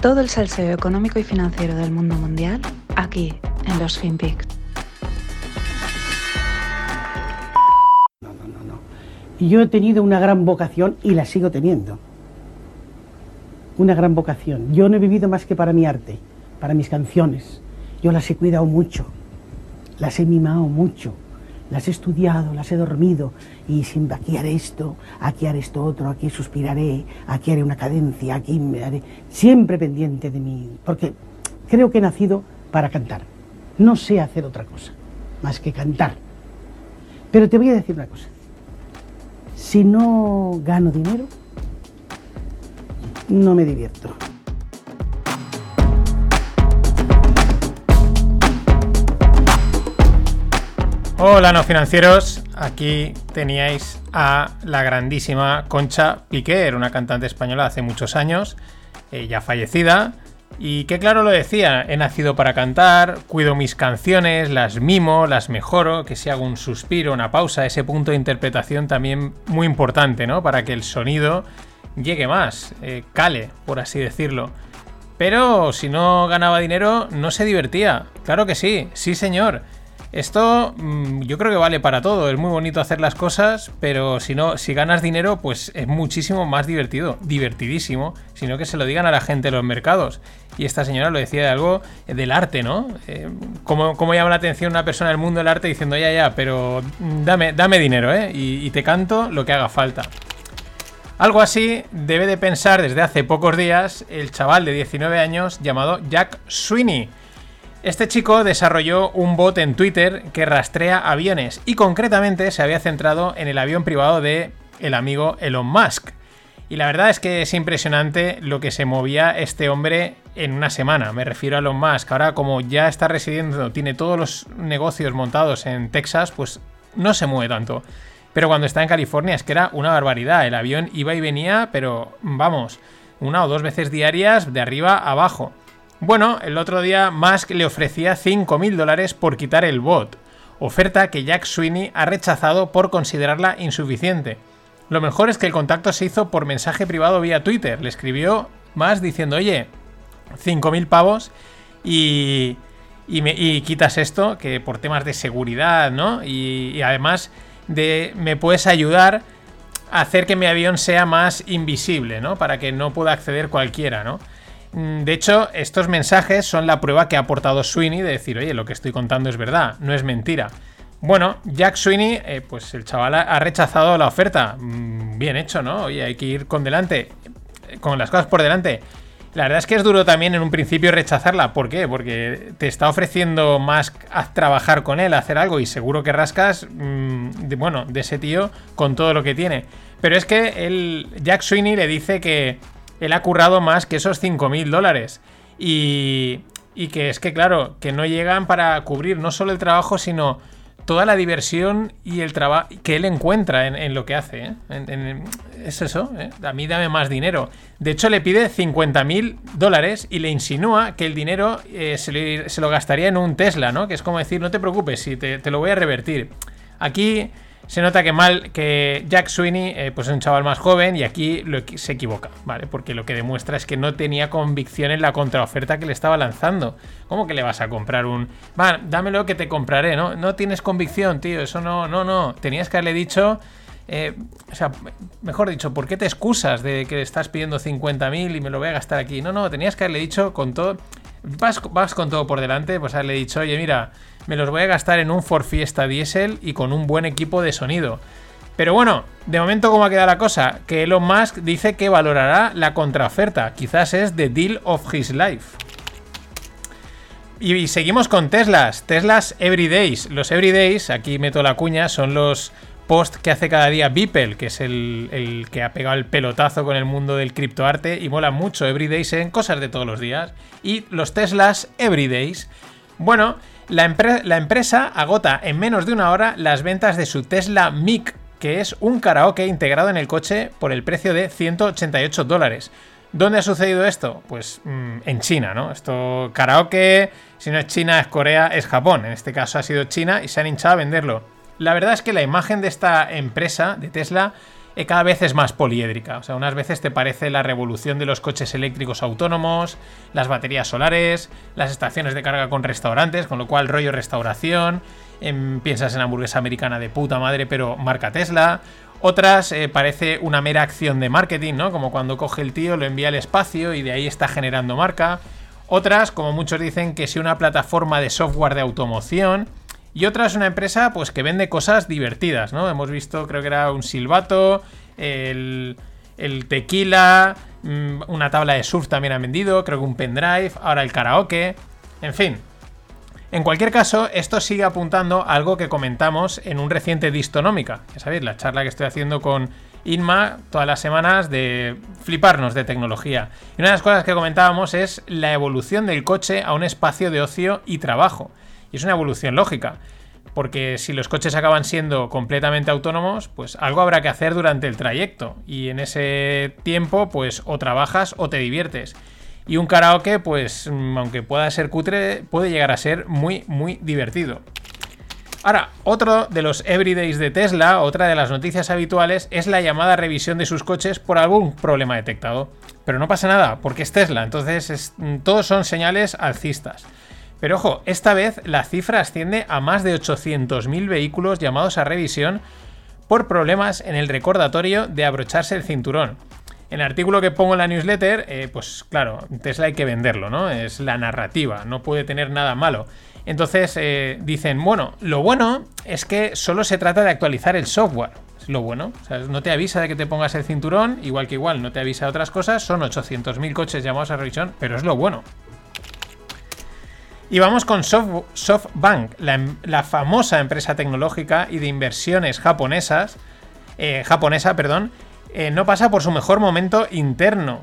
Todo el salseo económico y financiero del mundo mundial aquí en los FinPix. No, no, no, no. Yo he tenido una gran vocación y la sigo teniendo. Una gran vocación. Yo no he vivido más que para mi arte, para mis canciones. Yo las he cuidado mucho, las he mimado mucho, las he estudiado, las he dormido y sin, aquí haré esto, aquí haré esto otro, aquí suspiraré, aquí haré una cadencia, aquí me haré siempre pendiente de mí, porque creo que he nacido para cantar. No sé hacer otra cosa más que cantar. Pero te voy a decir una cosa. Si no gano dinero, no me divierto. Hola no financieros, aquí teníais a la grandísima Concha Piquer, una cantante española hace muchos años, eh, ya fallecida, y que claro lo decía, he nacido para cantar, cuido mis canciones, las mimo, las mejoro, que si hago un suspiro, una pausa, ese punto de interpretación también muy importante, ¿no? Para que el sonido llegue más, eh, cale, por así decirlo. Pero si no ganaba dinero, no se divertía. Claro que sí, sí señor. Esto mm, yo creo que vale para todo. Es muy bonito hacer las cosas, pero si no, si ganas dinero, pues es muchísimo más divertido, divertidísimo, sino que se lo digan a la gente en los mercados. Y esta señora lo decía de algo del arte, ¿no? Eh, ¿cómo, llama la atención una persona del mundo del arte diciendo, ya, ya, pero dame, dame dinero, ¿eh? Y, y te canto lo que haga falta. Algo así debe de pensar desde hace pocos días el chaval de 19 años llamado Jack Sweeney este chico desarrolló un bot en Twitter que rastrea aviones y concretamente se había centrado en el avión privado de el amigo Elon Musk. Y la verdad es que es impresionante lo que se movía este hombre en una semana. Me refiero a Elon Musk. Ahora como ya está residiendo, tiene todos los negocios montados en Texas, pues no se mueve tanto. Pero cuando está en California es que era una barbaridad. El avión iba y venía, pero vamos, una o dos veces diarias de arriba a abajo. Bueno, el otro día Musk le ofrecía 5.000 dólares por quitar el bot, oferta que Jack Sweeney ha rechazado por considerarla insuficiente. Lo mejor es que el contacto se hizo por mensaje privado vía Twitter. Le escribió Musk diciendo, oye, 5.000 pavos y, y, me, quitas esto, que por temas de seguridad, ¿no? Y, y además de me puedes ayudar a hacer que mi avión sea más invisible, ¿no? Para que no pueda acceder cualquiera, ¿no? Mm, de hecho, estos mensajes son la prueba que ha aportado Sweeney de decir, oye, lo que estoy contando es verdad, no es mentira. Bueno, Jack Sweeney, eh, pues el chaval ha rechazado la oferta. Mm, bien hecho, ¿no? Oye, hay que ir con delante, con las cosas por delante. La verdad es que es duro también en un principio rechazarla. ¿Por qué? Porque te está ofreciendo más a trabajar con él, hacer algo y seguro que rascas, mm, bueno, de ese tío con todo lo que tiene. Pero es que el Jack Sweeney le dice que él ha currado más que esos 5.000 dólares. Y, y que es que, claro, que no llegan para cubrir no solo el trabajo, sino toda la diversión y el trabajo que él encuentra en, lo que hace. ¿eh? es eso, ¿eh? a mí dame más dinero. De hecho, le pide 50.000 dólares y le insinúa que el dinero eh, se, lo gastaría en un Tesla, ¿no? Que es como decir, no te preocupes, si te, te lo voy a revertir. Aquí se nota que mal que Jack Sweeney eh, pues es un chaval más joven y aquí se equivoca, ¿vale? Porque lo que demuestra es que no tenía convicción en la contraoferta que le estaba lanzando. ¿Cómo que le vas a comprar un... Va, dámelo que te compraré, ¿no? No tienes convicción, tío, eso no, no, no. Tenías que haberle dicho... Eh, o sea, mejor dicho, ¿por qué te excusas de que estás pidiendo 50.000 y me lo voy a gastar aquí? No, no, tenías que haberle dicho con todo... Vas, vas con todo por delante, pues haberle dicho, oye, mira me los voy a gastar en un Ford Fiesta Diesel y con un buen equipo de sonido. Pero bueno, de momento cómo ha quedado la cosa, que Elon Musk dice que valorará la contraoferta, quizás es the deal of his life. Y seguimos con Teslas, Teslas Everydays. Los Everydays, aquí meto la cuña, son los posts que hace cada día Beeple, que es el, el, que ha pegado el pelotazo con el mundo del criptoarte y mola mucho Everydays en cosas de todos los días. Y los Teslas Everydays, bueno, la, empresa agota en menos de una hora las ventas de su Tesla Mic, que es un karaoke integrado en el coche por el precio de 188 dólares. ¿Dónde ha sucedido esto? Pues mm, en China, ¿no? Esto, karaoke, si no es China, es Corea, es Japón. En este caso ha sido China y se han hinchado a venderlo. La verdad es que la imagen de esta empresa, de Tesla, cada vez es más poliédrica. O sea, unas veces te parece la revolución de los coches eléctricos autónomos, las baterías solares, las estaciones de carga con restaurantes, con lo cual rollo restauración, em, piensas en hamburguesa americana de puta madre, pero marca Tesla. Otras eh, parece una mera acción de marketing, ¿no? Como cuando coge el tío, lo envía al espacio y de ahí está generando marca. Otras, como muchos dicen, que si una plataforma de software de automoción. Y otra es una empresa pues que vende cosas divertidas, ¿no? Hemos visto, creo que era un silbato, el, tequila, mm, una tabla de surf también han vendido, creo que un pendrive, ahora el karaoke, en fin. En cualquier caso, esto sigue apuntando a algo que comentamos en un reciente Distonómica, ya sabéis, la charla que estoy haciendo con Inma todas las semanas de fliparnos de tecnología. Y una de las cosas que comentábamos es la evolución del coche a un espacio de ocio y trabajo. Y es una evolución lógica. Porque si los coches acaban siendo completamente autónomos, pues algo habrá que hacer durante el trayecto. Y en ese tiempo, pues o trabajas o te diviertes. Y un karaoke, pues mm, aunque pueda ser cutre, puede llegar a ser muy, muy divertido. Ahora, otro de los everydays de Tesla, otra de las noticias habituales, es la llamada revisión de sus coches por algún problema detectado. Pero no pasa nada, porque es Tesla, entonces mm, todos son señales alcistas. Pero ojo, esta vez la cifra asciende a más de 800.000 vehículos llamados a revisión por problemas en el recordatorio de abrocharse el cinturón. En el artículo que pongo en la newsletter, eh, pues claro, Tesla hay que venderlo, ¿no? Es la narrativa, no puede tener nada malo. Entonces eh, dicen, bueno, lo bueno es que solo se trata de actualizar el software. Es lo bueno. O sea, no te avisa de que te pongas el cinturón, igual que igual no te avisa de otras cosas. Son 800.000 coches llamados a revisión, pero es lo bueno. Y vamos con SoftBank, em, la, famosa empresa tecnológica y de inversiones japonesas, eh, japonesa, perdón, eh, no pasa por su mejor momento interno.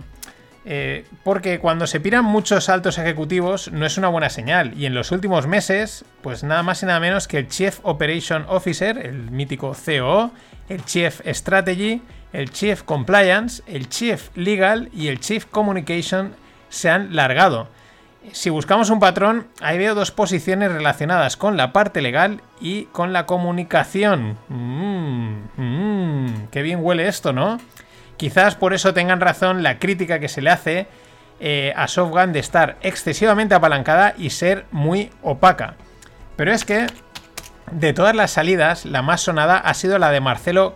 Eh, porque cuando se piran muchos altos ejecutivos no es una buena señal. Y en los últimos meses, pues nada más y nada menos que el Chief Operation Officer, el mítico COO, el Chief Strategy, el Chief Compliance, el Chief Legal y el Chief Communication se han largado si buscamos un patrón, ahí veo dos posiciones relacionadas con la parte legal y con la comunicación. Mmm, mmm, qué bien huele esto, ¿no? Quizás por eso tengan razón la crítica que se le hace eh, a Softgun de estar excesivamente apalancada y ser muy opaca. Pero es que, de todas las salidas, la más sonada ha sido la de Marcelo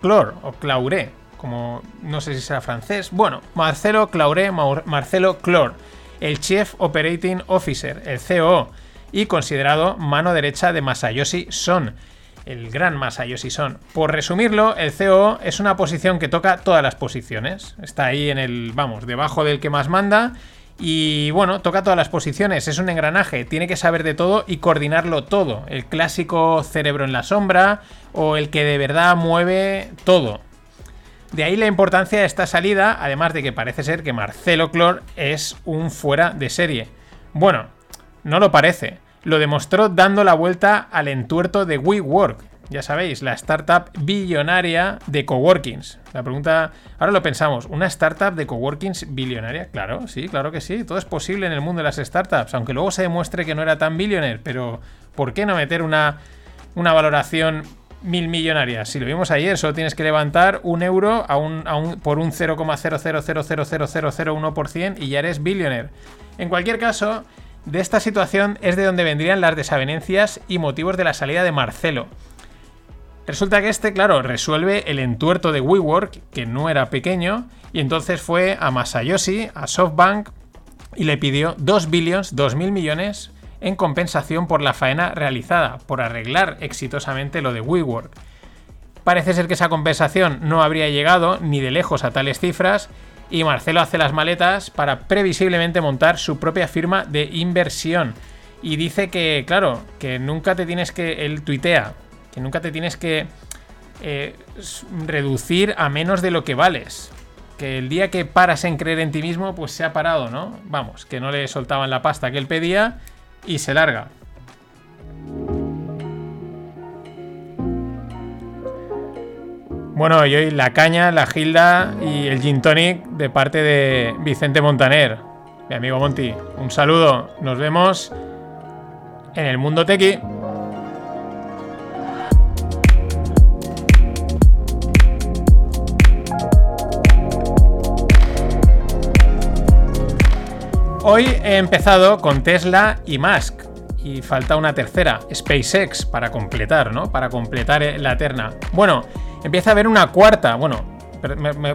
Clor, o Clauré, como no sé si será francés. Bueno, Marcelo Clauré, Marcelo Clor el Chief Operating Officer, el COO, y considerado mano derecha de Masayoshi Son, el gran Masayoshi Son. Por resumirlo, el COO es una posición que toca todas las posiciones. Está ahí en el, vamos, debajo del que más manda. Y bueno, toca todas las posiciones, es un engranaje, tiene que saber de todo y coordinarlo todo. El clásico cerebro en la sombra o el que de verdad mueve todo. De ahí la importancia de esta salida, además de que parece ser que Marcelo Clor es un fuera de serie. Bueno, no lo parece. Lo demostró dando la vuelta al entuerto de WeWork. Ya sabéis, la startup billonaria de coworkings. La pregunta, ahora lo pensamos, ¿una startup de coworkings billonaria? Claro, sí, claro que sí. Todo es posible en el mundo de las startups, aunque luego se demuestre que no era tan billionaire. Pero, ¿por qué no meter una, una valoración mil millonarias. Si lo vimos ayer, solo tienes que levantar un euro a un, por un 0,0000001% y ya eres billionaire. En cualquier caso, de esta situación es de donde vendrían las desavenencias y motivos de la salida de Marcelo. Resulta que este, claro, resuelve el entuerto de WeWork, que no era pequeño, y entonces fue a Masayoshi, a SoftBank, y le pidió 2 billions, 2 mil millones, en compensación por la faena realizada, por arreglar exitosamente lo de WeWork. Parece ser que esa compensación no habría llegado ni de lejos a tales cifras y Marcelo hace las maletas para previsiblemente montar su propia firma de inversión. Y dice que, claro, que nunca te tienes que, él tuitea, que nunca te tienes que eh, reducir a menos de lo que vales. Que el día que paras en creer en ti mismo, pues se ha parado, ¿no? Vamos, que no le soltaban la pasta que él pedía y se larga. Bueno, y hoy la caña, la gilda y el gin tonic de parte de Vicente Montaner, mi amigo Monty. Un saludo, nos vemos en el mundo tequi. Hoy he empezado con Tesla y Musk. Y falta una tercera, SpaceX, para completar, ¿no? Para completar eh, la terna. Bueno, empieza a haber una cuarta. Bueno,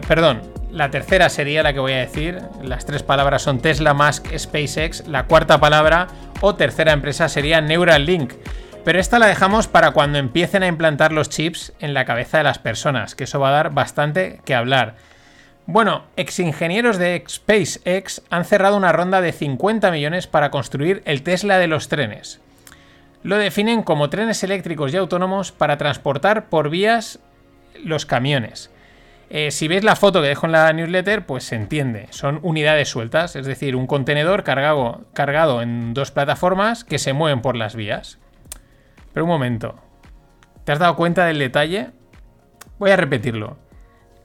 perdón, la tercera sería la que voy a decir. Las tres palabras son Tesla, Musk, SpaceX. La cuarta palabra o tercera empresa sería Neuralink. Pero esta la dejamos para cuando empiecen a implantar los chips en la cabeza de las personas, que eso va a dar bastante que hablar. Bueno, exingenieros de SpaceX han cerrado una ronda de 50 millones para construir el Tesla de los trenes. Lo definen como trenes eléctricos y autónomos para transportar por vías los camiones. Eh, si veis la foto que dejo en la newsletter, pues se entiende. Son unidades sueltas, es decir, un contenedor cargado, cargado en dos plataformas que se mueven por las vías. Pero un momento. ¿Te has dado cuenta del detalle? Voy a repetirlo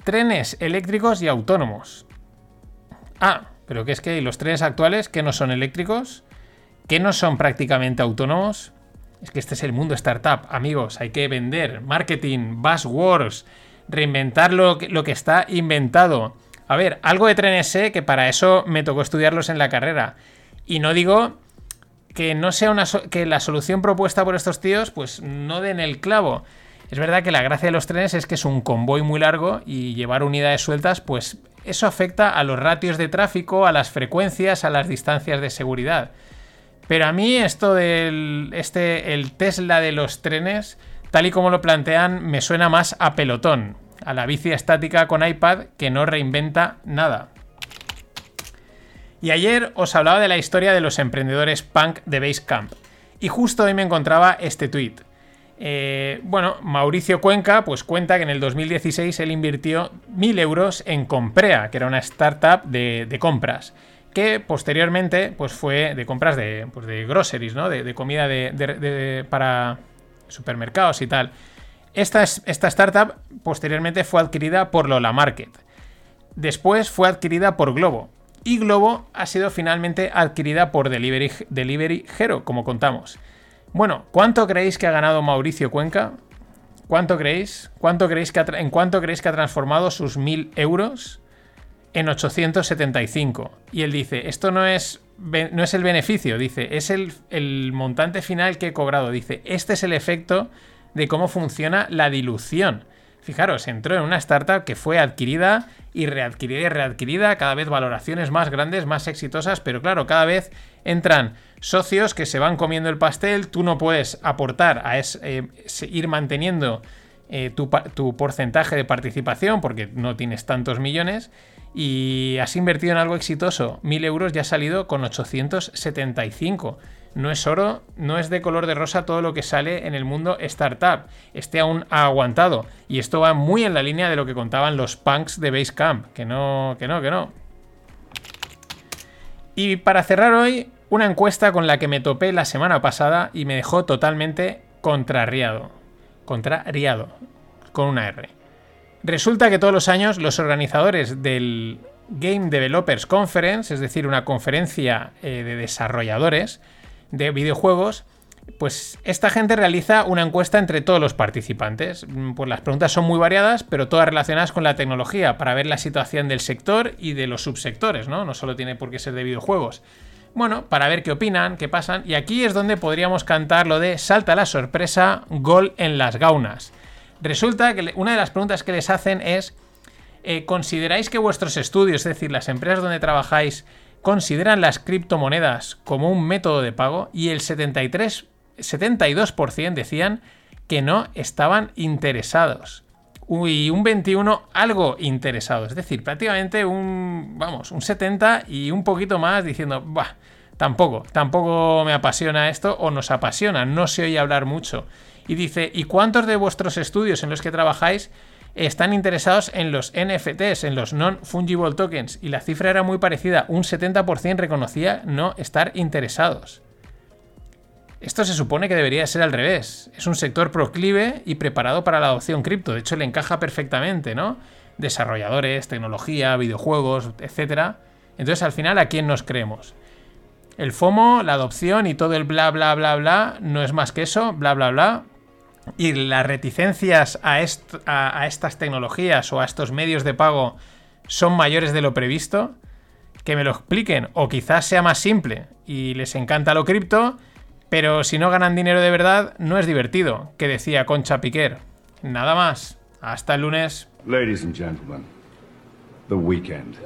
trenes eléctricos y autónomos. Ah, pero que es que los trenes actuales que no son eléctricos, que no son prácticamente autónomos. Es que este es el mundo startup, amigos. Hay que vender, marketing, buzzwords, reinventar lo que, está inventado. A ver, algo de trenes sé que para eso me tocó estudiarlos en la carrera. Y no digo que no sea una que la solución propuesta por estos tíos pues no den el clavo. Es verdad que la gracia de los trenes es que es un convoy muy largo y llevar unidades sueltas, pues eso afecta a los ratios de tráfico, a las frecuencias, a las distancias de seguridad. Pero a mí esto del este, el Tesla de los trenes, tal y como lo plantean, me suena más a pelotón, a la bici estática con iPad que no reinventa nada. Y ayer os hablaba de la historia de los emprendedores punk de Basecamp. Y justo hoy me encontraba este tweet. Eh, bueno, Mauricio Cuenca pues cuenta que en el 2016 él invirtió 1.000 euros en Comprea, que era una startup de, compras, que posteriormente pues fue de compras de, pues, de groceries, ¿no? de, comida para supermercados y tal. Esta, esta startup posteriormente fue adquirida por Lola Market. Después fue adquirida por Globo. Y Globo ha sido finalmente adquirida por Delivery Hero, como contamos. Bueno, ¿cuánto creéis que ha ganado Mauricio Cuenca? ¿Cuánto creéis? ¿Cuánto creéis que ¿En cuánto creéis que ha transformado sus 1000 euros? En 875. Y él dice, esto no es, no es el beneficio, dice, es el, el montante final que he cobrado. Dice, este es el efecto de cómo funciona la dilución. Fijaros, entró en una startup que fue adquirida y readquirida y readquirida, cada vez valoraciones más grandes, más exitosas, pero claro, cada vez entran socios que se van comiendo el pastel, tú no puedes aportar a eh, ir manteniendo eh, tu, tu, porcentaje de participación porque no tienes tantos millones y has invertido en algo exitoso, 1000 euros ya ha salido con 875. No es oro, no es de color de rosa todo lo que sale en el mundo startup. Este aún ha aguantado. Y esto va muy en la línea de lo que contaban los punks de Basecamp. Que no, que no, que no. Y para cerrar hoy, una encuesta con la que me topé la semana pasada y me dejó totalmente contrariado. Contrariado. Con una R. Resulta que todos los años los organizadores del Game Developers Conference, es decir, una conferencia eh, de desarrolladores de videojuegos, pues esta gente realiza una encuesta entre todos los participantes. Pues las preguntas son muy variadas, pero todas relacionadas con la tecnología, para ver la situación del sector y de los subsectores, ¿no? No solo tiene por qué ser de videojuegos. Bueno, para ver qué opinan, qué pasan. Y aquí es donde podríamos cantar lo de salta la sorpresa, gol en las gaunas. Resulta que una de las preguntas que les hacen es, eh, ¿consideráis que vuestros estudios, es decir, las empresas donde trabajáis, consideran las criptomonedas como un método de pago? Y el 73, 72% decían que no estaban interesados. Y un 21 algo interesado. Es decir, prácticamente un, vamos, un 70 y un poquito más diciendo, bah, tampoco, tampoco me apasiona esto o nos apasiona, no se oye hablar mucho. Y dice, ¿y cuántos de vuestros estudios en los que trabajáis están interesados en los NFTs, en los non-fungible tokens? Y la cifra era muy parecida, un 70% reconocía no estar interesados. Esto se supone que debería ser al revés. Es un sector proclive y preparado para la adopción cripto. De hecho, le encaja perfectamente, ¿no? Desarrolladores, tecnología, videojuegos, etc. Entonces, al final, ¿a quién nos creemos? El FOMO, la adopción y todo el bla, bla, bla, bla, no es más que eso, bla, bla, bla y las reticencias a, estas tecnologías o a estos medios de pago son mayores de lo previsto, que me lo expliquen, o quizás sea más simple y les encanta lo cripto, pero si no ganan dinero de verdad, no es divertido, que decía Concha Piquer. Nada más. Hasta el lunes. Ladies and gentlemen, the weekend.